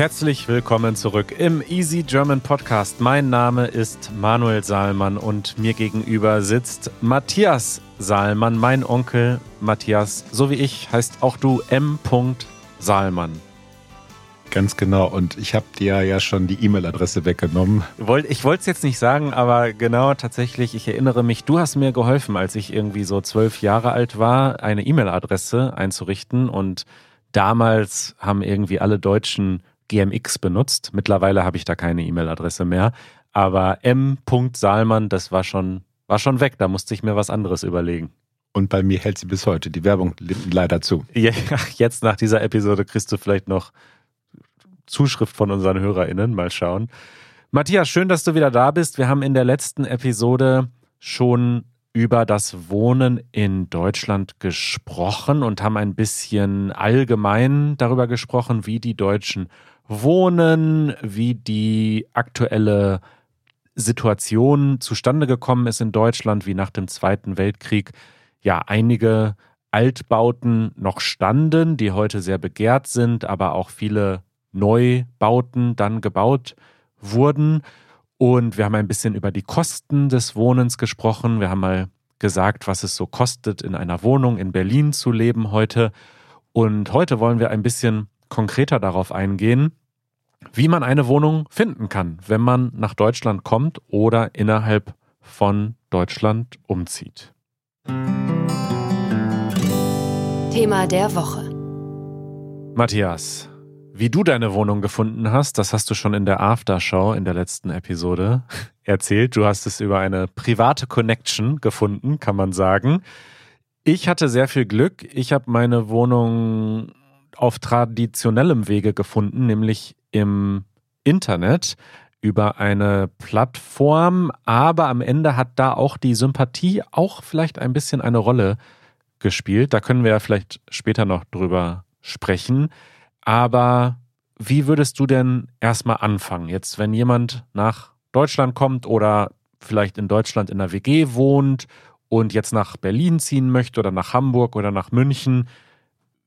Herzlich willkommen zurück im Easy German Podcast. Mein Name ist Manuel Saalmann und mir gegenüber sitzt Matthias Saalmann, mein Onkel Matthias. So wie ich heißt auch du M. Saalmann. Ganz genau. Und ich habe dir ja schon die E-Mail-Adresse weggenommen. Ich wollte es jetzt nicht sagen, aber genau tatsächlich, ich erinnere mich, du hast mir geholfen, als ich irgendwie so zwölf Jahre alt war, eine E-Mail-Adresse einzurichten. Und damals haben irgendwie alle Deutschen GMX benutzt. Mittlerweile habe ich da keine E-Mail-Adresse mehr. Aber M. Salman, das war schon, war schon weg. Da musste ich mir was anderes überlegen. Und bei mir hält sie bis heute. Die Werbung leider zu. Ja, jetzt nach dieser Episode kriegst du vielleicht noch Zuschrift von unseren HörerInnen. Mal schauen. Matthias, schön, dass du wieder da bist. Wir haben in der letzten Episode schon über das Wohnen in Deutschland gesprochen und haben ein bisschen allgemein darüber gesprochen, wie die Deutschen wohnen, wie die aktuelle Situation zustande gekommen ist in Deutschland, wie nach dem Zweiten Weltkrieg ja einige Altbauten noch standen, die heute sehr begehrt sind, aber auch viele Neubauten dann gebaut wurden. Und wir haben ein bisschen über die Kosten des Wohnens gesprochen. Wir haben mal gesagt, was es so kostet, in einer Wohnung in Berlin zu leben heute. Und heute wollen wir ein bisschen konkreter darauf eingehen, wie man eine Wohnung finden kann, wenn man nach Deutschland kommt oder innerhalb von Deutschland umzieht. Thema der Woche. Matthias, wie du deine Wohnung gefunden hast, das hast du schon in der Aftershow in der letzten Episode erzählt. Du hast es über eine private Connection gefunden, kann man sagen. Ich hatte sehr viel Glück. Ich habe meine Wohnung auf traditionellem Wege gefunden, nämlich im Internet über eine Plattform, aber am Ende hat da auch die Sympathie auch vielleicht ein bisschen eine Rolle gespielt. Da können wir ja vielleicht später noch drüber sprechen. Aber wie würdest du denn erstmal anfangen? Jetzt, wenn jemand nach Deutschland kommt oder vielleicht in Deutschland in der WG wohnt und jetzt nach Berlin ziehen möchte oder nach Hamburg oder nach München,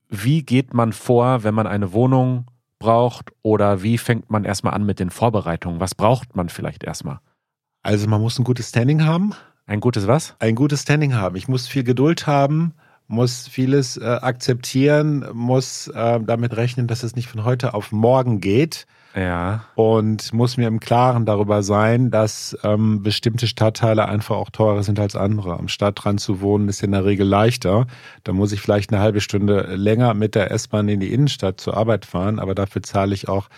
wie geht man vor, wenn man eine Wohnung braucht oder wie fängt man erstmal an mit den Vorbereitungen? Was braucht man vielleicht erstmal? Also man muss ein gutes Standing haben. Ein gutes was? Ein gutes Standing haben. Ich muss viel Geduld haben, muss vieles äh, akzeptieren, muss äh, damit rechnen, dass es nicht von heute auf morgen geht. Ja. Und muss mir im Klaren darüber sein, dass ähm, bestimmte Stadtteile einfach auch teurer sind als andere. Am Stadtrand zu wohnen ist in der Regel leichter. Da muss ich vielleicht eine halbe Stunde länger mit der S-Bahn in die Innenstadt zur Arbeit fahren, aber dafür zahle ich auch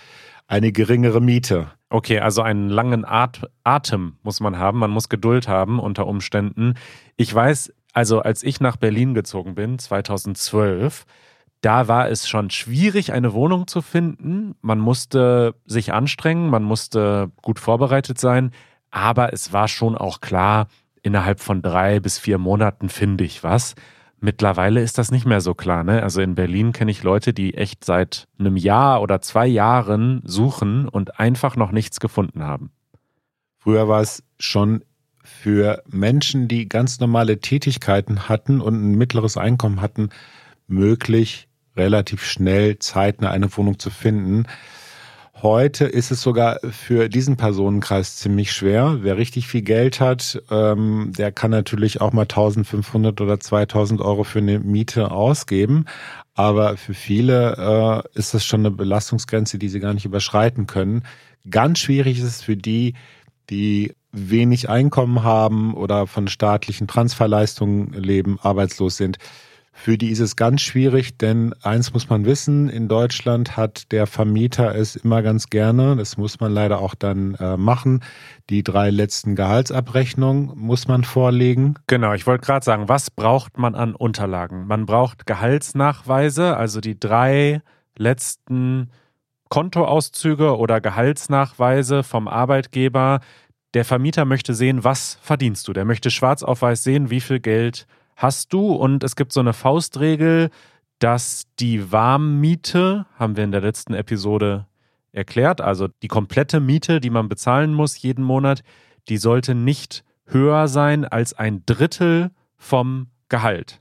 eine geringere Miete. Okay, also einen langen At Atem muss man haben. Man muss Geduld haben unter Umständen. Ich weiß, also als ich nach Berlin gezogen bin, 2012, da war es schon schwierig, eine Wohnung zu finden. Man musste sich anstrengen, man musste gut vorbereitet sein, aber es war schon auch klar, innerhalb von drei bis vier Monaten finde ich was. Mittlerweile ist das nicht mehr so klar. Ne? Also in Berlin kenne ich Leute, die echt seit einem Jahr oder zwei Jahren suchen und einfach noch nichts gefunden haben. Früher war es schon für Menschen, die ganz normale Tätigkeiten hatten und ein mittleres Einkommen hatten, möglich, relativ schnell zeitnah eine Wohnung zu finden. Heute ist es sogar für diesen Personenkreis ziemlich schwer. Wer richtig viel Geld hat, ähm, der kann natürlich auch mal 1500 oder 2000 Euro für eine Miete ausgeben. Aber für viele äh, ist das schon eine Belastungsgrenze, die sie gar nicht überschreiten können. Ganz schwierig ist es für die, die wenig Einkommen haben oder von staatlichen Transferleistungen leben, arbeitslos sind. Für die ist es ganz schwierig, denn eins muss man wissen, in Deutschland hat der Vermieter es immer ganz gerne, das muss man leider auch dann äh, machen, die drei letzten Gehaltsabrechnungen muss man vorlegen. Genau, ich wollte gerade sagen, was braucht man an Unterlagen? Man braucht Gehaltsnachweise, also die drei letzten Kontoauszüge oder Gehaltsnachweise vom Arbeitgeber. Der Vermieter möchte sehen, was verdienst du. Der möchte schwarz auf weiß sehen, wie viel Geld hast du. Und es gibt so eine Faustregel, dass die Warmmiete, haben wir in der letzten Episode erklärt, also die komplette Miete, die man bezahlen muss jeden Monat, die sollte nicht höher sein als ein Drittel vom Gehalt.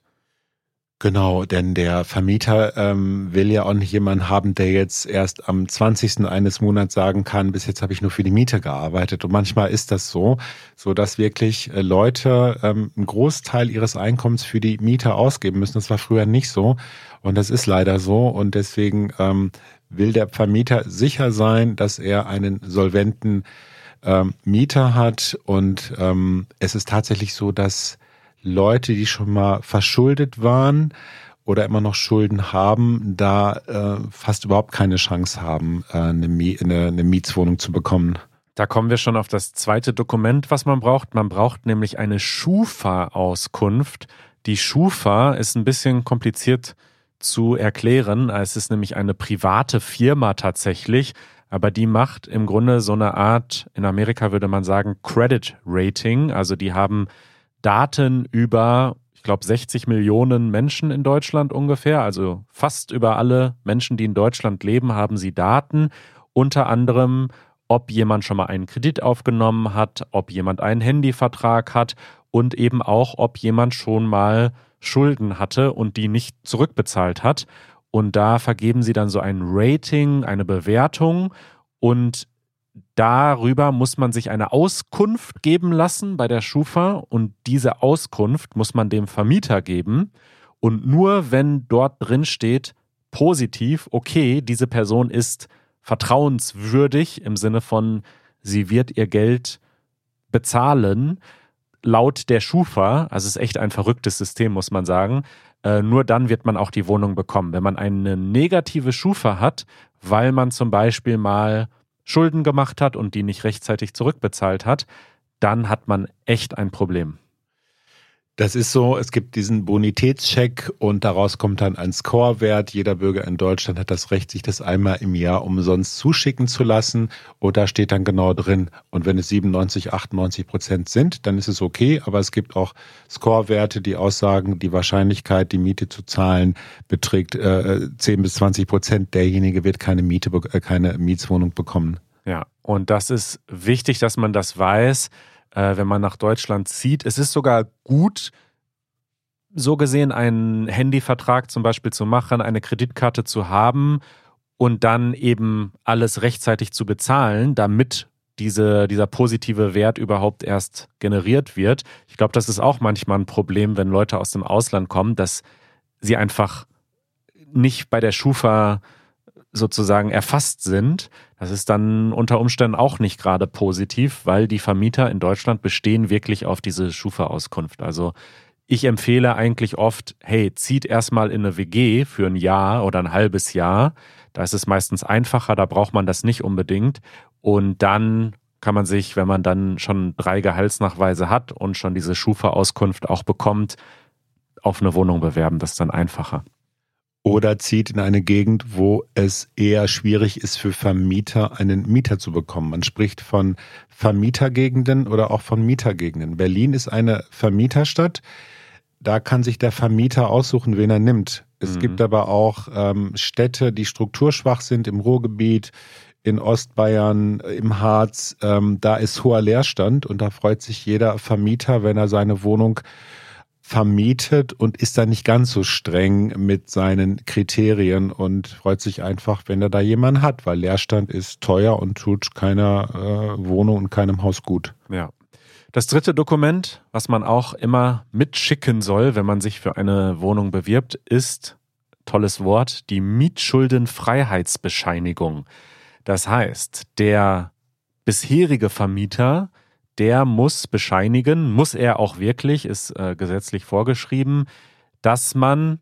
Genau, denn der Vermieter ähm, will ja auch nicht jemanden haben, der jetzt erst am 20. eines Monats sagen kann, bis jetzt habe ich nur für die Miete gearbeitet. Und manchmal ist das so, so dass wirklich äh, Leute ähm, einen Großteil ihres Einkommens für die Miete ausgeben müssen. Das war früher nicht so und das ist leider so. Und deswegen ähm, will der Vermieter sicher sein, dass er einen solventen ähm, Mieter hat. Und ähm, es ist tatsächlich so, dass Leute, die schon mal verschuldet waren oder immer noch Schulden haben, da äh, fast überhaupt keine Chance haben, äh, eine, eine, eine Mietswohnung zu bekommen. Da kommen wir schon auf das zweite Dokument, was man braucht. Man braucht nämlich eine Schufa-Auskunft. Die Schufa ist ein bisschen kompliziert zu erklären. Es ist nämlich eine private Firma tatsächlich, aber die macht im Grunde so eine Art, in Amerika würde man sagen, Credit Rating. Also die haben Daten über, ich glaube, 60 Millionen Menschen in Deutschland ungefähr. Also fast über alle Menschen, die in Deutschland leben, haben sie Daten. Unter anderem, ob jemand schon mal einen Kredit aufgenommen hat, ob jemand einen Handyvertrag hat und eben auch, ob jemand schon mal Schulden hatte und die nicht zurückbezahlt hat. Und da vergeben sie dann so ein Rating, eine Bewertung. Und darüber muss man sich eine Auskunft geben lassen bei der Schufa und diese Auskunft muss man dem Vermieter geben. Und nur wenn dort drin steht, positiv, okay, diese Person ist vertrauenswürdig im Sinne von, sie wird ihr Geld bezahlen, laut der Schufa, also es ist echt ein verrücktes System, muss man sagen, äh, nur dann wird man auch die Wohnung bekommen. Wenn man eine negative Schufa hat, weil man zum Beispiel mal Schulden gemacht hat und die nicht rechtzeitig zurückbezahlt hat, dann hat man echt ein Problem. Das ist so, es gibt diesen Bonitätscheck und daraus kommt dann ein Scorewert. Jeder Bürger in Deutschland hat das Recht, sich das einmal im Jahr umsonst zuschicken zu lassen. Und da steht dann genau drin. Und wenn es 97, 98 Prozent sind, dann ist es okay. Aber es gibt auch Scorewerte, die aussagen, die Wahrscheinlichkeit, die Miete zu zahlen, beträgt äh, 10 bis 20 Prozent. Derjenige wird keine Miete, äh, keine Mietswohnung bekommen. Ja, und das ist wichtig, dass man das weiß äh, wenn man nach Deutschland zieht. Es ist sogar gut, so gesehen einen Handyvertrag zum Beispiel zu machen, eine Kreditkarte zu haben und dann eben alles rechtzeitig zu bezahlen, damit diese, dieser positive Wert überhaupt erst generiert wird. Ich glaube, das ist auch manchmal ein Problem, wenn Leute aus dem Ausland kommen, dass sie einfach nicht bei der Schufa sozusagen erfasst sind. Das ist dann unter Umständen auch nicht gerade positiv, weil die Vermieter in Deutschland bestehen wirklich auf diese Schufa-Auskunft. Also ich empfehle eigentlich oft, hey, zieht erstmal in eine WG für ein Jahr oder ein halbes Jahr. Da ist es meistens einfacher, da braucht man das nicht unbedingt. Und dann kann man sich, wenn man dann schon drei Gehaltsnachweise hat und schon diese Schufa-Auskunft auch bekommt, auf eine Wohnung bewerben. Das ist dann einfacher oder zieht in eine Gegend, wo es eher schwierig ist für Vermieter, einen Mieter zu bekommen. Man spricht von Vermietergegenden oder auch von Mietergegenden. Berlin ist eine Vermieterstadt. Da kann sich der Vermieter aussuchen, wen er nimmt. Es mhm. gibt aber auch ähm, Städte, die strukturschwach sind im Ruhrgebiet, in Ostbayern, im Harz. Ähm, da ist hoher Leerstand und da freut sich jeder Vermieter, wenn er seine Wohnung vermietet und ist da nicht ganz so streng mit seinen Kriterien und freut sich einfach, wenn er da jemanden hat, weil Leerstand ist teuer und tut keiner äh, Wohnung und keinem Haus gut. Ja. Das dritte Dokument, was man auch immer mitschicken soll, wenn man sich für eine Wohnung bewirbt, ist, tolles Wort, die Mietschuldenfreiheitsbescheinigung. Das heißt, der bisherige Vermieter der muss bescheinigen, muss er auch wirklich, ist äh, gesetzlich vorgeschrieben, dass man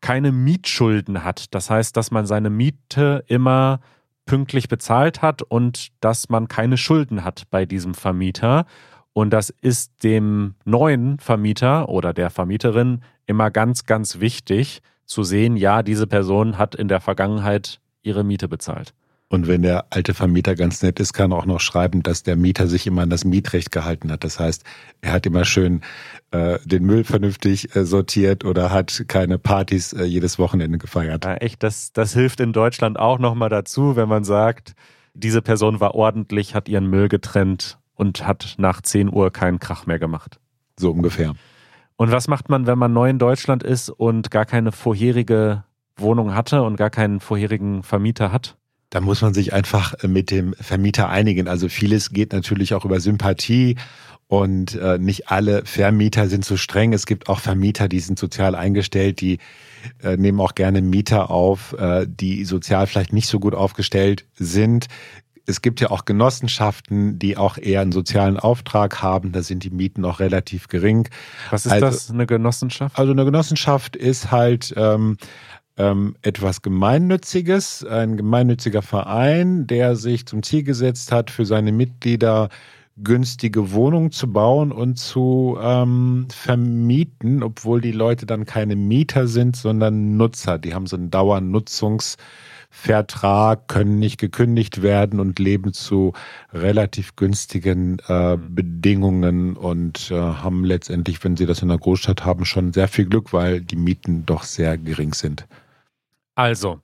keine Mietschulden hat. Das heißt, dass man seine Miete immer pünktlich bezahlt hat und dass man keine Schulden hat bei diesem Vermieter. Und das ist dem neuen Vermieter oder der Vermieterin immer ganz, ganz wichtig zu sehen, ja, diese Person hat in der Vergangenheit ihre Miete bezahlt. Und wenn der alte Vermieter ganz nett ist, kann er auch noch schreiben, dass der Mieter sich immer an das Mietrecht gehalten hat. Das heißt, er hat immer schön äh, den Müll vernünftig äh, sortiert oder hat keine Partys äh, jedes Wochenende gefeiert. Ja, echt, das, das hilft in Deutschland auch nochmal dazu, wenn man sagt, diese Person war ordentlich, hat ihren Müll getrennt und hat nach 10 Uhr keinen Krach mehr gemacht. So ungefähr. Und was macht man, wenn man neu in Deutschland ist und gar keine vorherige Wohnung hatte und gar keinen vorherigen Vermieter hat? Da muss man sich einfach mit dem Vermieter einigen. Also vieles geht natürlich auch über Sympathie und äh, nicht alle Vermieter sind so streng. Es gibt auch Vermieter, die sind sozial eingestellt, die äh, nehmen auch gerne Mieter auf, äh, die sozial vielleicht nicht so gut aufgestellt sind. Es gibt ja auch Genossenschaften, die auch eher einen sozialen Auftrag haben. Da sind die Mieten auch relativ gering. Was ist also, das, eine Genossenschaft? Also eine Genossenschaft ist halt ähm, ähm, etwas Gemeinnütziges, ein gemeinnütziger Verein, der sich zum Ziel gesetzt hat, für seine Mitglieder günstige Wohnungen zu bauen und zu ähm, vermieten, obwohl die Leute dann keine Mieter sind, sondern Nutzer. Die haben so einen Dauernutzungsvertrag, können nicht gekündigt werden und leben zu relativ günstigen äh, Bedingungen und äh, haben letztendlich, wenn sie das in der Großstadt haben, schon sehr viel Glück, weil die Mieten doch sehr gering sind. Also,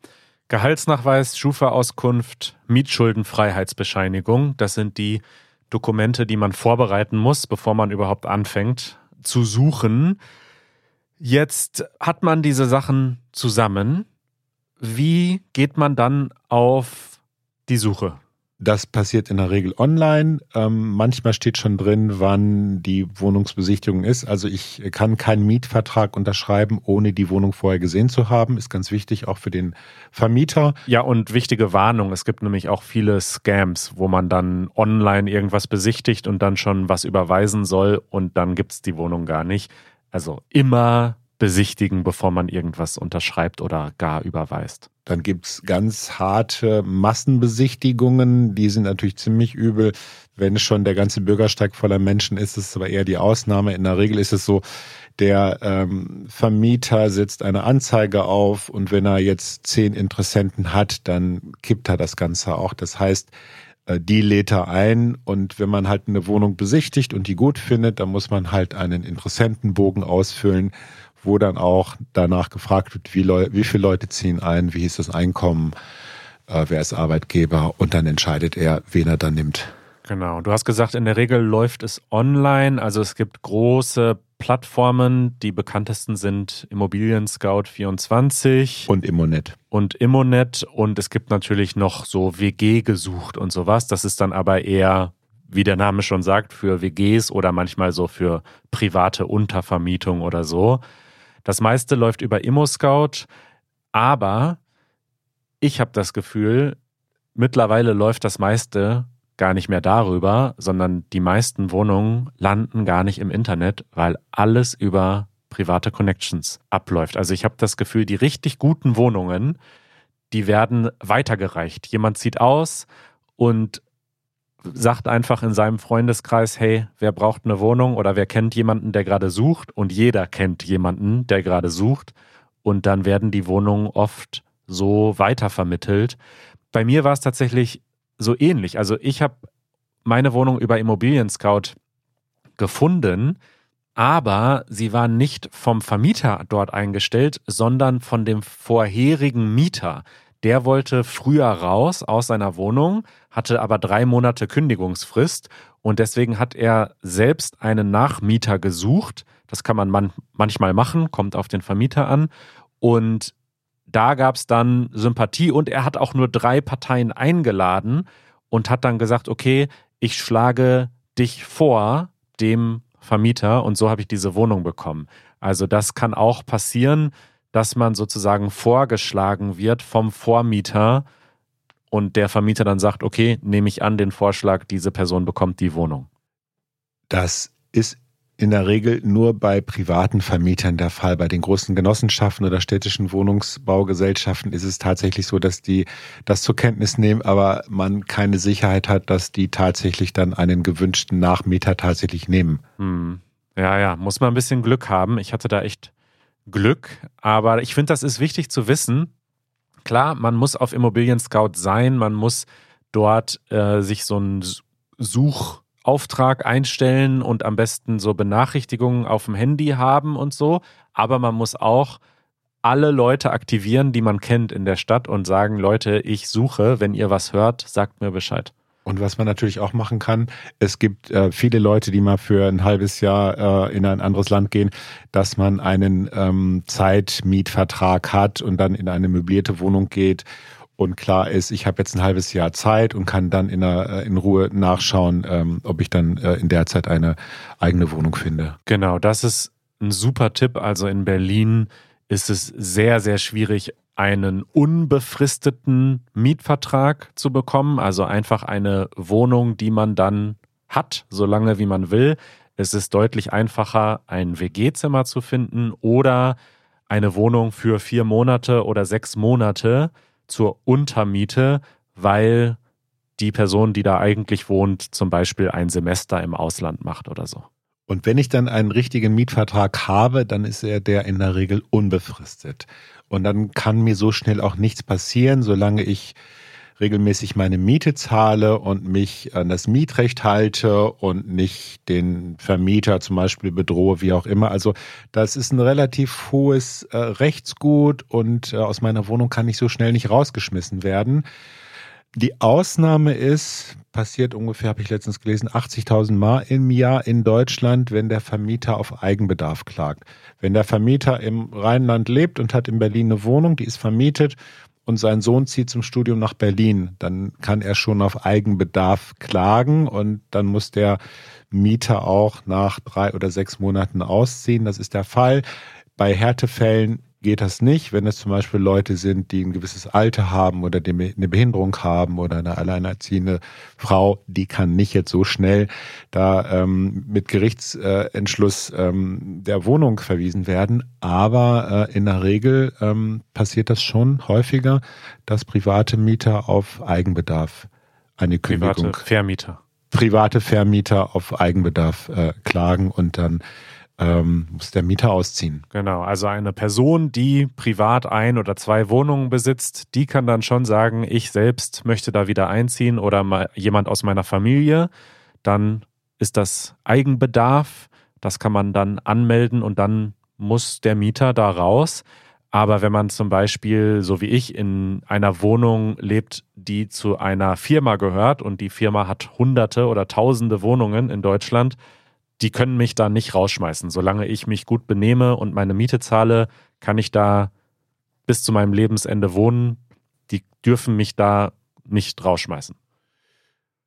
Gehaltsnachweis, Schufa-Auskunft, Mietschuldenfreiheitsbescheinigung, das sind die Dokumente, die man vorbereiten muss, bevor man überhaupt anfängt zu suchen. Jetzt hat man diese Sachen zusammen. Wie geht man dann auf die Suche? Das passiert in der Regel online. Ähm, manchmal steht schon drin, wann die Wohnungsbesichtigung ist. Also ich kann keinen Mietvertrag unterschreiben, ohne die Wohnung vorher gesehen zu haben. Ist ganz wichtig, auch für den Vermieter. Ja, und wichtige Warnung. Es gibt nämlich auch viele Scams, wo man dann online irgendwas besichtigt und dann schon was überweisen soll und dann gibt es die Wohnung gar nicht. Also immer besichtigen, bevor man irgendwas unterschreibt oder gar überweist. Dann gibt's ganz harte Massenbesichtigungen, die sind natürlich ziemlich übel. Wenn schon der ganze Bürgersteig voller Menschen ist, ist es aber eher die Ausnahme. In der Regel ist es so, der ähm, Vermieter setzt eine Anzeige auf und wenn er jetzt zehn Interessenten hat, dann kippt er das Ganze auch. Das heißt, äh, die lädt er ein und wenn man halt eine Wohnung besichtigt und die gut findet, dann muss man halt einen Interessentenbogen ausfüllen wo dann auch danach gefragt wird, wie, Leu wie viele Leute ziehen ein, wie ist das Einkommen, äh, wer ist Arbeitgeber und dann entscheidet er, wen er dann nimmt. Genau. Du hast gesagt, in der Regel läuft es online. Also es gibt große Plattformen. Die bekanntesten sind Immobilien Scout 24 und Immonet. Und Immonet. Und es gibt natürlich noch so WG gesucht und sowas. Das ist dann aber eher, wie der Name schon sagt, für WGs oder manchmal so für private Untervermietung oder so. Das meiste läuft über ImmoScout, aber ich habe das Gefühl, mittlerweile läuft das meiste gar nicht mehr darüber, sondern die meisten Wohnungen landen gar nicht im Internet, weil alles über private Connections abläuft. Also ich habe das Gefühl, die richtig guten Wohnungen, die werden weitergereicht. Jemand zieht aus und sagt einfach in seinem Freundeskreis, hey, wer braucht eine Wohnung oder wer kennt jemanden, der gerade sucht und jeder kennt jemanden, der gerade sucht und dann werden die Wohnungen oft so weitervermittelt. Bei mir war es tatsächlich so ähnlich. Also ich habe meine Wohnung über Immobilien Scout gefunden, aber sie war nicht vom Vermieter dort eingestellt, sondern von dem vorherigen Mieter der wollte früher raus aus seiner Wohnung, hatte aber drei Monate Kündigungsfrist und deswegen hat er selbst einen Nachmieter gesucht. Das kann man, man manchmal machen, kommt auf den Vermieter an. Und da gab es dann Sympathie und er hat auch nur drei Parteien eingeladen und hat dann gesagt, okay, ich schlage dich vor dem Vermieter und so habe ich diese Wohnung bekommen. Also das kann auch passieren, dass man sozusagen vorgeschlagen wird vom Vormieter und der Vermieter dann sagt, okay, nehme ich an den Vorschlag, diese Person bekommt die Wohnung. Das ist in der Regel nur bei privaten Vermietern der Fall. Bei den großen Genossenschaften oder städtischen Wohnungsbaugesellschaften ist es tatsächlich so, dass die das zur Kenntnis nehmen, aber man keine Sicherheit hat, dass die tatsächlich dann einen gewünschten Nachmieter tatsächlich nehmen. Hm. Ja, ja, muss man ein bisschen Glück haben. Ich hatte da echt Glück. Aber ich finde, das ist wichtig zu wissen. Klar, man muss auf Immobilien Scout sein, man muss dort äh, sich so einen Suchauftrag einstellen und am besten so Benachrichtigungen auf dem Handy haben und so. Aber man muss auch alle Leute aktivieren, die man kennt in der Stadt und sagen, Leute, ich suche, wenn ihr was hört, sagt mir Bescheid. Und was man natürlich auch machen kann, es gibt äh, viele Leute, die mal für ein halbes Jahr äh, in ein anderes Land gehen, dass man einen ähm, Zeitmietvertrag hat und dann in eine möblierte Wohnung geht und klar ist, ich habe jetzt ein halbes Jahr Zeit und kann dann in, der, äh, in Ruhe nachschauen, ähm, ob ich dann äh, in der Zeit eine eigene Wohnung finde. Genau, das ist ein super Tipp. Also in Berlin ist es sehr, sehr schwierig, einen unbefristeten Mietvertrag zu bekommen, also einfach eine Wohnung, die man dann hat, solange wie man will. Es ist deutlich einfacher, ein WG-Zimmer zu finden oder eine Wohnung für vier Monate oder sechs Monate zur Untermiete, weil die Person, die da eigentlich wohnt, zum Beispiel ein Semester im Ausland macht oder so. Und wenn ich dann einen richtigen Mietvertrag habe, dann ist er der in der Regel unbefristet. Und dann kann mir so schnell auch nichts passieren, solange ich regelmäßig meine Miete zahle und mich an das Mietrecht halte und nicht den Vermieter zum Beispiel bedrohe, wie auch immer. Also das ist ein relativ hohes äh, Rechtsgut und äh, aus meiner Wohnung kann ich so schnell nicht rausgeschmissen werden. Die Ausnahme ist, passiert ungefähr, habe ich letztens gelesen, 80.000 Mal im Jahr in Deutschland, wenn der Vermieter auf Eigenbedarf klagt. Wenn der Vermieter im Rheinland lebt und hat in Berlin eine Wohnung, die ist vermietet und sein Sohn zieht zum Studium nach Berlin, dann kann er schon auf Eigenbedarf klagen und dann muss der Mieter auch nach drei oder sechs Monaten ausziehen. Das ist der Fall. Bei Härtefällen geht das nicht, wenn es zum Beispiel Leute sind, die ein gewisses Alter haben oder eine Behinderung haben oder eine alleinerziehende Frau, die kann nicht jetzt so schnell da ähm, mit Gerichtsentschluss ähm, der Wohnung verwiesen werden. Aber äh, in der Regel ähm, passiert das schon häufiger, dass private Mieter auf Eigenbedarf eine Kündigung. Private Vermieter. Private Vermieter auf Eigenbedarf äh, klagen und dann ähm, muss der Mieter ausziehen. Genau, also eine Person, die privat ein oder zwei Wohnungen besitzt, die kann dann schon sagen, ich selbst möchte da wieder einziehen oder jemand aus meiner Familie. Dann ist das Eigenbedarf, das kann man dann anmelden und dann muss der Mieter da raus. Aber wenn man zum Beispiel, so wie ich, in einer Wohnung lebt, die zu einer Firma gehört und die Firma hat hunderte oder tausende Wohnungen in Deutschland, die können mich da nicht rausschmeißen. Solange ich mich gut benehme und meine Miete zahle, kann ich da bis zu meinem Lebensende wohnen. Die dürfen mich da nicht rausschmeißen.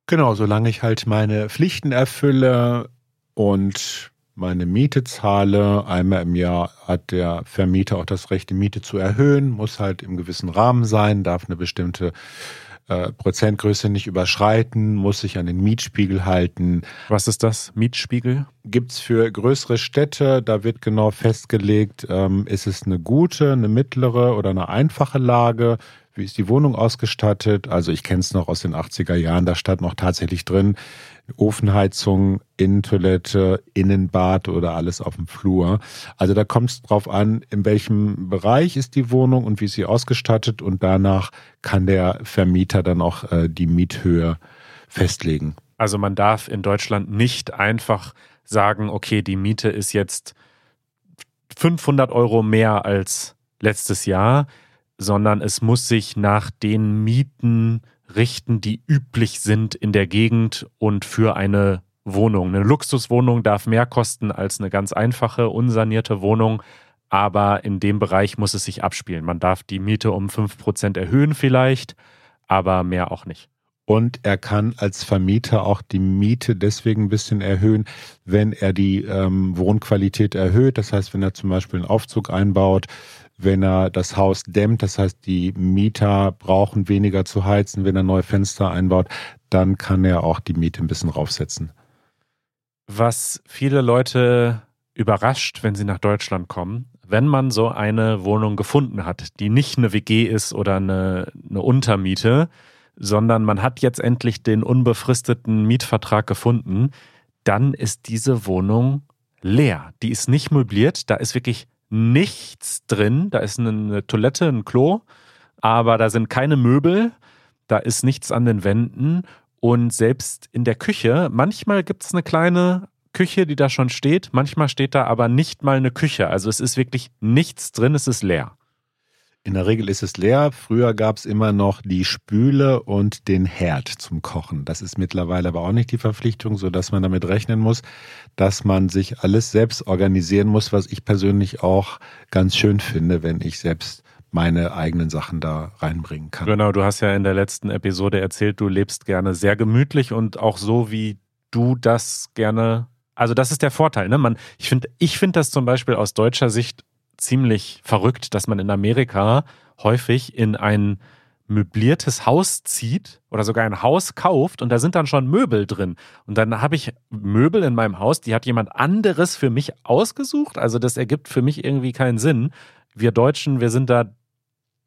Genau, solange ich halt meine Pflichten erfülle und meine Miete zahle. Einmal im Jahr hat der Vermieter auch das Recht, die Miete zu erhöhen, muss halt im gewissen Rahmen sein, darf eine bestimmte äh, Prozentgröße nicht überschreiten, muss sich an den Mietspiegel halten. Was ist das, Mietspiegel? Gibt es für größere Städte, da wird genau festgelegt, ähm, ist es eine gute, eine mittlere oder eine einfache Lage, wie ist die Wohnung ausgestattet? Also ich kenne es noch aus den 80er Jahren, da stand noch tatsächlich drin, Ofenheizung, Innentoilette, Innenbad oder alles auf dem Flur. Also da kommt es drauf an, in welchem Bereich ist die Wohnung und wie ist sie ausgestattet und danach kann der Vermieter dann auch äh, die Miethöhe festlegen. Also man darf in Deutschland nicht einfach sagen, okay, die Miete ist jetzt 500 Euro mehr als letztes Jahr, sondern es muss sich nach den Mieten richten, die üblich sind in der Gegend und für eine Wohnung. Eine Luxuswohnung darf mehr kosten als eine ganz einfache, unsanierte Wohnung, aber in dem Bereich muss es sich abspielen. Man darf die Miete um 5% erhöhen vielleicht, aber mehr auch nicht. Und er kann als Vermieter auch die Miete deswegen ein bisschen erhöhen, wenn er die ähm, Wohnqualität erhöht. Das heißt, wenn er zum Beispiel einen Aufzug einbaut, wenn er das Haus dämmt, das heißt, die Mieter brauchen weniger zu heizen, wenn er neue Fenster einbaut, dann kann er auch die Miete ein bisschen raufsetzen. Was viele Leute überrascht, wenn sie nach Deutschland kommen, wenn man so eine Wohnung gefunden hat, die nicht eine WG ist oder eine, eine Untermiete, sondern man hat jetzt endlich den unbefristeten Mietvertrag gefunden, dann ist diese Wohnung leer. Die ist nicht möbliert, da ist wirklich nichts drin. Da ist eine Toilette, ein Klo, aber da sind keine Möbel, da ist nichts an den Wänden und selbst in der Küche, manchmal gibt es eine kleine Küche, die da schon steht, manchmal steht da aber nicht mal eine Küche. Also es ist wirklich nichts drin, es ist leer. In der Regel ist es leer. Früher gab es immer noch die Spüle und den Herd zum Kochen. Das ist mittlerweile aber auch nicht die Verpflichtung, sodass man damit rechnen muss, dass man sich alles selbst organisieren muss, was ich persönlich auch ganz schön finde, wenn ich selbst meine eigenen Sachen da reinbringen kann. Genau, du hast ja in der letzten Episode erzählt, du lebst gerne sehr gemütlich und auch so, wie du das gerne. Also das ist der Vorteil. Ne? Man, ich finde ich find das zum Beispiel aus deutscher Sicht ziemlich verrückt, dass man in Amerika häufig in ein möbliertes Haus zieht oder sogar ein Haus kauft und da sind dann schon Möbel drin. Und dann habe ich Möbel in meinem Haus, die hat jemand anderes für mich ausgesucht. Also das ergibt für mich irgendwie keinen Sinn. Wir Deutschen, wir sind da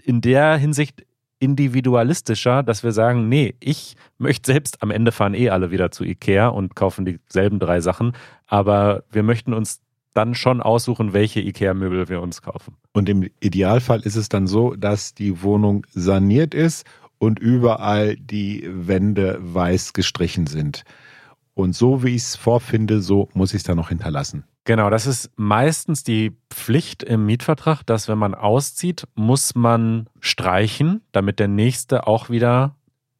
in der Hinsicht individualistischer, dass wir sagen, nee, ich möchte selbst, am Ende fahren eh alle wieder zu Ikea und kaufen dieselben drei Sachen, aber wir möchten uns dann schon aussuchen, welche IKEA-Möbel wir uns kaufen. Und im Idealfall ist es dann so, dass die Wohnung saniert ist und überall die Wände weiß gestrichen sind. Und so wie ich es vorfinde, so muss ich es dann noch hinterlassen. Genau, das ist meistens die Pflicht im Mietvertrag, dass wenn man auszieht, muss man streichen, damit der nächste auch wieder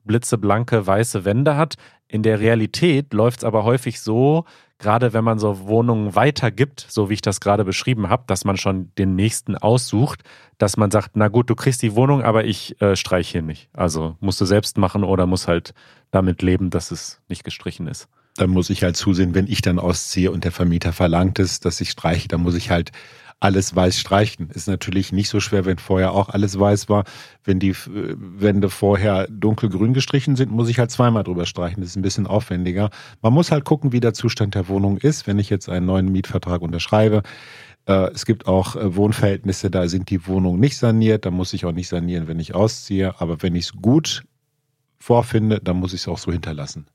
blitzeblanke weiße Wände hat. In der Realität läuft es aber häufig so, gerade wenn man so Wohnungen weitergibt, so wie ich das gerade beschrieben habe, dass man schon den nächsten aussucht, dass man sagt, na gut, du kriegst die Wohnung, aber ich äh, streiche hier nicht. Also musst du selbst machen oder muss halt damit leben, dass es nicht gestrichen ist. Dann muss ich halt zusehen, wenn ich dann ausziehe und der Vermieter verlangt es, dass ich streiche, dann muss ich halt alles weiß streichen. Ist natürlich nicht so schwer, wenn vorher auch alles weiß war. Wenn die Wände vorher dunkelgrün gestrichen sind, muss ich halt zweimal drüber streichen. Das ist ein bisschen aufwendiger. Man muss halt gucken, wie der Zustand der Wohnung ist, wenn ich jetzt einen neuen Mietvertrag unterschreibe. Äh, es gibt auch äh, Wohnverhältnisse, da sind die Wohnungen nicht saniert. Da muss ich auch nicht sanieren, wenn ich ausziehe. Aber wenn ich es gut vorfinde, dann muss ich es auch so hinterlassen.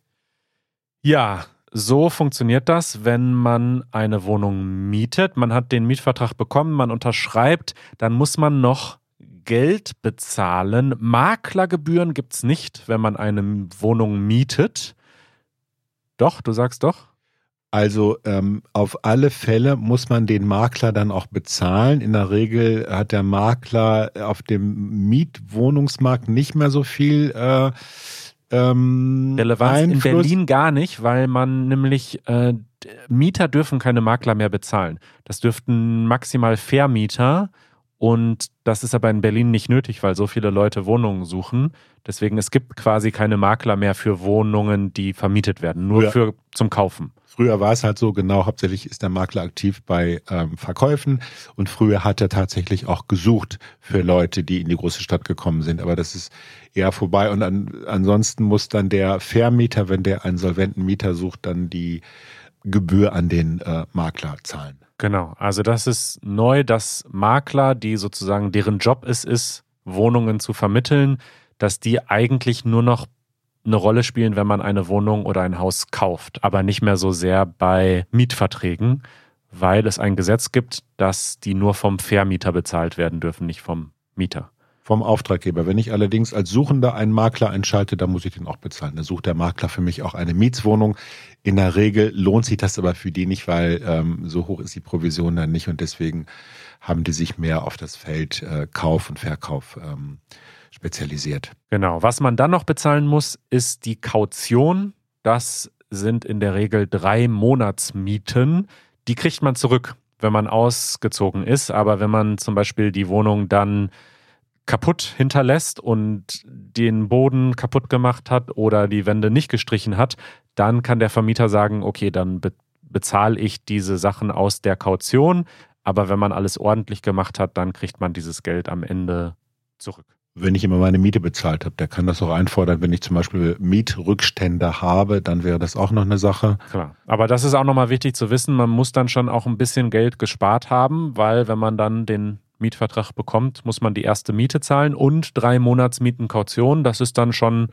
Ja, so funktioniert das, wenn man eine Wohnung mietet. Man hat den Mietvertrag bekommen, man unterschreibt, dann muss man noch Geld bezahlen. Maklergebühren gibt es nicht, wenn man eine Wohnung mietet. Doch, du sagst doch. Also ähm, auf alle Fälle muss man den Makler dann auch bezahlen. In der Regel hat der Makler auf dem Mietwohnungsmarkt nicht mehr so viel äh, ähm, Relevanz Einfluss. in Berlin gar nicht, weil man nämlich äh, Mieter dürfen keine Makler mehr bezahlen. Das dürften maximal Vermieter und das ist aber in Berlin nicht nötig, weil so viele Leute Wohnungen suchen. Deswegen es gibt quasi keine Makler mehr für Wohnungen, die vermietet werden, nur ja. für zum Kaufen. Früher war es halt so, genau, hauptsächlich ist der Makler aktiv bei ähm, Verkäufen und früher hat er tatsächlich auch gesucht für Leute, die in die große Stadt gekommen sind. Aber das ist eher vorbei und an, ansonsten muss dann der Vermieter, wenn der einen solventen Mieter sucht, dann die Gebühr an den äh, Makler zahlen. Genau, also das ist neu, dass Makler, die sozusagen deren Job es ist, Wohnungen zu vermitteln, dass die eigentlich nur noch eine Rolle spielen, wenn man eine Wohnung oder ein Haus kauft, aber nicht mehr so sehr bei Mietverträgen, weil es ein Gesetz gibt, dass die nur vom Vermieter bezahlt werden dürfen, nicht vom Mieter. Vom Auftraggeber. Wenn ich allerdings als Suchender einen Makler einschalte, dann muss ich den auch bezahlen. Dann sucht der Makler für mich auch eine Mietswohnung. In der Regel lohnt sich das aber für die nicht, weil ähm, so hoch ist die Provision dann nicht und deswegen haben die sich mehr auf das Feld äh, Kauf und Verkauf ähm, spezialisiert. Genau. Was man dann noch bezahlen muss, ist die Kaution. Das sind in der Regel drei Monatsmieten. Die kriegt man zurück, wenn man ausgezogen ist. Aber wenn man zum Beispiel die Wohnung dann kaputt hinterlässt und den Boden kaputt gemacht hat oder die Wände nicht gestrichen hat, dann kann der Vermieter sagen, okay, dann be bezahle ich diese Sachen aus der Kaution. Aber wenn man alles ordentlich gemacht hat, dann kriegt man dieses Geld am Ende zurück wenn ich immer meine Miete bezahlt habe. Der kann das auch einfordern, wenn ich zum Beispiel Mietrückstände habe, dann wäre das auch noch eine Sache. Klar. Aber das ist auch nochmal wichtig zu wissen, man muss dann schon auch ein bisschen Geld gespart haben, weil wenn man dann den Mietvertrag bekommt, muss man die erste Miete zahlen und drei Monatsmieten Kaution. Das ist dann schon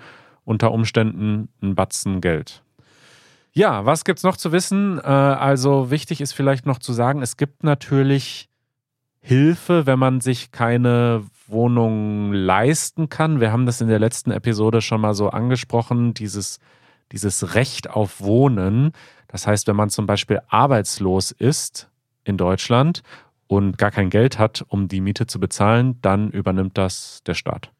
unter Umständen ein Batzen Geld. Ja, was gibt's noch zu wissen? Äh, also wichtig ist vielleicht noch zu sagen, es gibt natürlich Hilfe, wenn man sich keine Wohnung leisten kann. Wir haben das in der letzten Episode schon mal so angesprochen, dieses, dieses Recht auf Wohnen. Das heißt, wenn man zum Beispiel arbeitslos ist in Deutschland und gar kein Geld hat, um die Miete zu bezahlen, dann übernimmt das der Staat.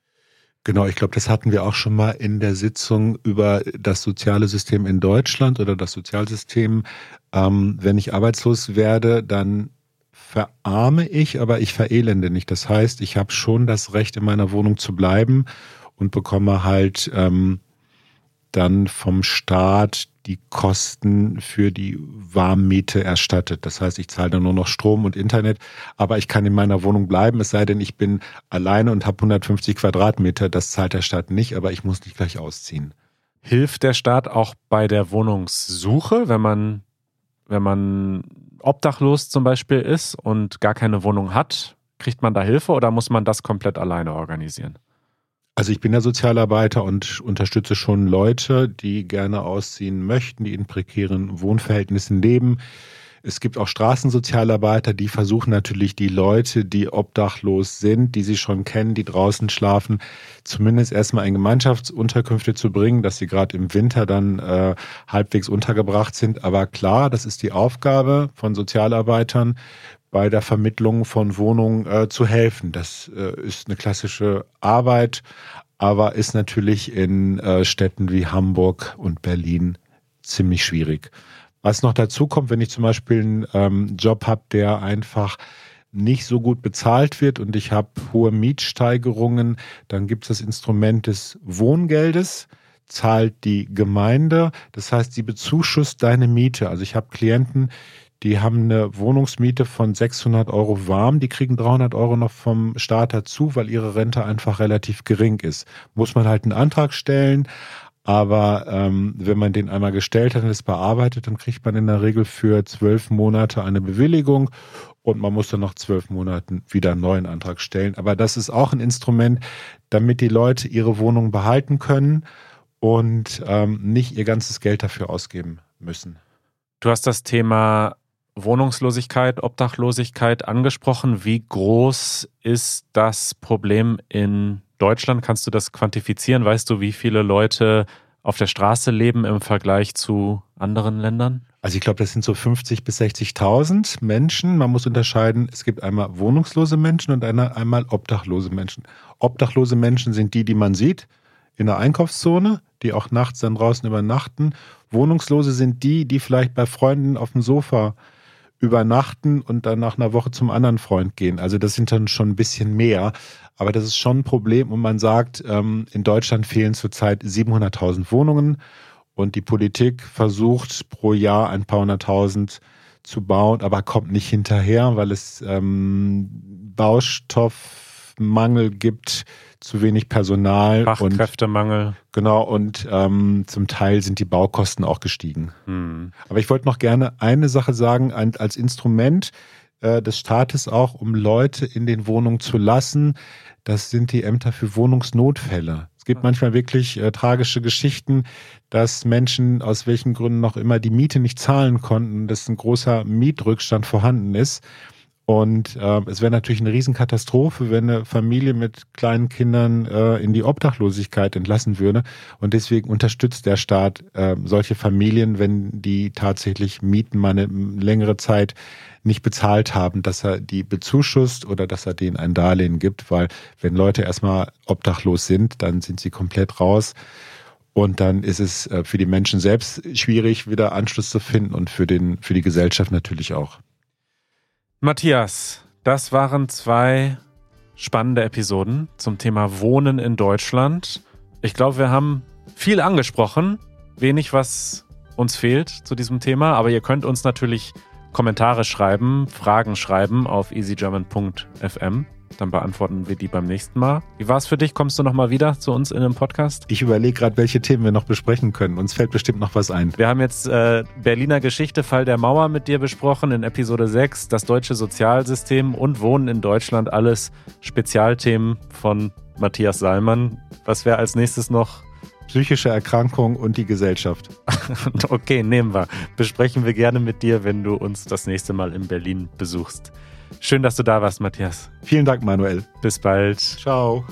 Genau, ich glaube, das hatten wir auch schon mal in der Sitzung über das soziale System in Deutschland oder das Sozialsystem. Ähm, wenn ich arbeitslos werde, dann verarme ich, aber ich verelende nicht. Das heißt, ich habe schon das Recht, in meiner Wohnung zu bleiben und bekomme halt ähm, dann vom Staat die Kosten für die Warmmiete erstattet. Das heißt, ich zahle dann nur noch Strom und Internet, aber ich kann in meiner Wohnung bleiben, es sei denn, ich bin alleine und habe 150 Quadratmeter. Das zahlt der Staat nicht, aber ich muss nicht gleich ausziehen. Hilft der Staat auch bei der Wohnungssuche, wenn man, wenn man obdachlos zum Beispiel ist und gar keine Wohnung hat? Kriegt man da Hilfe oder muss man das komplett alleine organisieren? Also ich bin ja Sozialarbeiter und unterstütze schon Leute, die gerne ausziehen möchten, die in prekären Wohnverhältnissen leben. Es gibt auch Straßensozialarbeiter, die versuchen natürlich die Leute, die obdachlos sind, die sie schon kennen, die draußen schlafen, zumindest erstmal in Gemeinschaftsunterkünfte zu bringen, dass sie gerade im Winter dann äh, halbwegs untergebracht sind. Aber klar, das ist die Aufgabe von Sozialarbeitern, bei der Vermittlung von Wohnungen äh, zu helfen. Das äh, ist eine klassische Arbeit, aber ist natürlich in äh, Städten wie Hamburg und Berlin ziemlich schwierig. Was noch dazu kommt, wenn ich zum Beispiel einen ähm, Job habe, der einfach nicht so gut bezahlt wird und ich habe hohe Mietsteigerungen, dann gibt es das Instrument des Wohngeldes zahlt die Gemeinde. Das heißt, sie bezuschusst deine Miete. Also ich habe Klienten, die haben eine Wohnungsmiete von 600 Euro warm, die kriegen 300 Euro noch vom Staat dazu, weil ihre Rente einfach relativ gering ist. Muss man halt einen Antrag stellen, aber ähm, wenn man den einmal gestellt hat und es bearbeitet, dann kriegt man in der Regel für zwölf Monate eine Bewilligung und man muss dann nach zwölf Monaten wieder einen neuen Antrag stellen. Aber das ist auch ein Instrument, damit die Leute ihre Wohnung behalten können und ähm, nicht ihr ganzes Geld dafür ausgeben müssen. Du hast das Thema Wohnungslosigkeit, Obdachlosigkeit angesprochen. Wie groß ist das Problem in Deutschland? Kannst du das quantifizieren? Weißt du, wie viele Leute auf der Straße leben im Vergleich zu anderen Ländern? Also ich glaube, das sind so 50 bis 60.000 Menschen. Man muss unterscheiden, es gibt einmal wohnungslose Menschen und einmal obdachlose Menschen. Obdachlose Menschen sind die, die man sieht in der Einkaufszone, die auch nachts dann draußen übernachten. Wohnungslose sind die, die vielleicht bei Freunden auf dem Sofa übernachten und dann nach einer Woche zum anderen Freund gehen. Also das sind dann schon ein bisschen mehr. Aber das ist schon ein Problem. Und man sagt, ähm, in Deutschland fehlen zurzeit 700.000 Wohnungen. Und die Politik versucht pro Jahr ein paar hunderttausend zu bauen, aber kommt nicht hinterher, weil es ähm, Baustoffmangel gibt zu wenig Personal. Fachkräftemangel. Und, genau, und ähm, zum Teil sind die Baukosten auch gestiegen. Hm. Aber ich wollte noch gerne eine Sache sagen, als Instrument äh, des Staates auch, um Leute in den Wohnungen zu lassen, das sind die Ämter für Wohnungsnotfälle. Es gibt manchmal wirklich äh, tragische Geschichten, dass Menschen aus welchen Gründen noch immer die Miete nicht zahlen konnten, dass ein großer Mietrückstand vorhanden ist. Und äh, es wäre natürlich eine Riesenkatastrophe, wenn eine Familie mit kleinen Kindern äh, in die Obdachlosigkeit entlassen würde. Und deswegen unterstützt der Staat äh, solche Familien, wenn die tatsächlich Mieten mal eine längere Zeit nicht bezahlt haben, dass er die bezuschusst oder dass er denen ein Darlehen gibt, weil wenn Leute erstmal obdachlos sind, dann sind sie komplett raus. Und dann ist es äh, für die Menschen selbst schwierig, wieder Anschluss zu finden und für, den, für die Gesellschaft natürlich auch. Matthias, das waren zwei spannende Episoden zum Thema Wohnen in Deutschland. Ich glaube, wir haben viel angesprochen, wenig, was uns fehlt zu diesem Thema, aber ihr könnt uns natürlich Kommentare schreiben, Fragen schreiben auf easygerman.fm. Dann beantworten wir die beim nächsten Mal. Wie war es für dich? Kommst du nochmal wieder zu uns in einem Podcast? Ich überlege gerade, welche Themen wir noch besprechen können. Uns fällt bestimmt noch was ein. Wir haben jetzt äh, Berliner Geschichte, Fall der Mauer mit dir besprochen in Episode 6, das deutsche Sozialsystem und Wohnen in Deutschland. Alles Spezialthemen von Matthias Salmann. Was wäre als nächstes noch? Psychische Erkrankung und die Gesellschaft. okay, nehmen wir. Besprechen wir gerne mit dir, wenn du uns das nächste Mal in Berlin besuchst. Schön, dass du da warst, Matthias. Vielen Dank, Manuel. Bis bald. Ciao.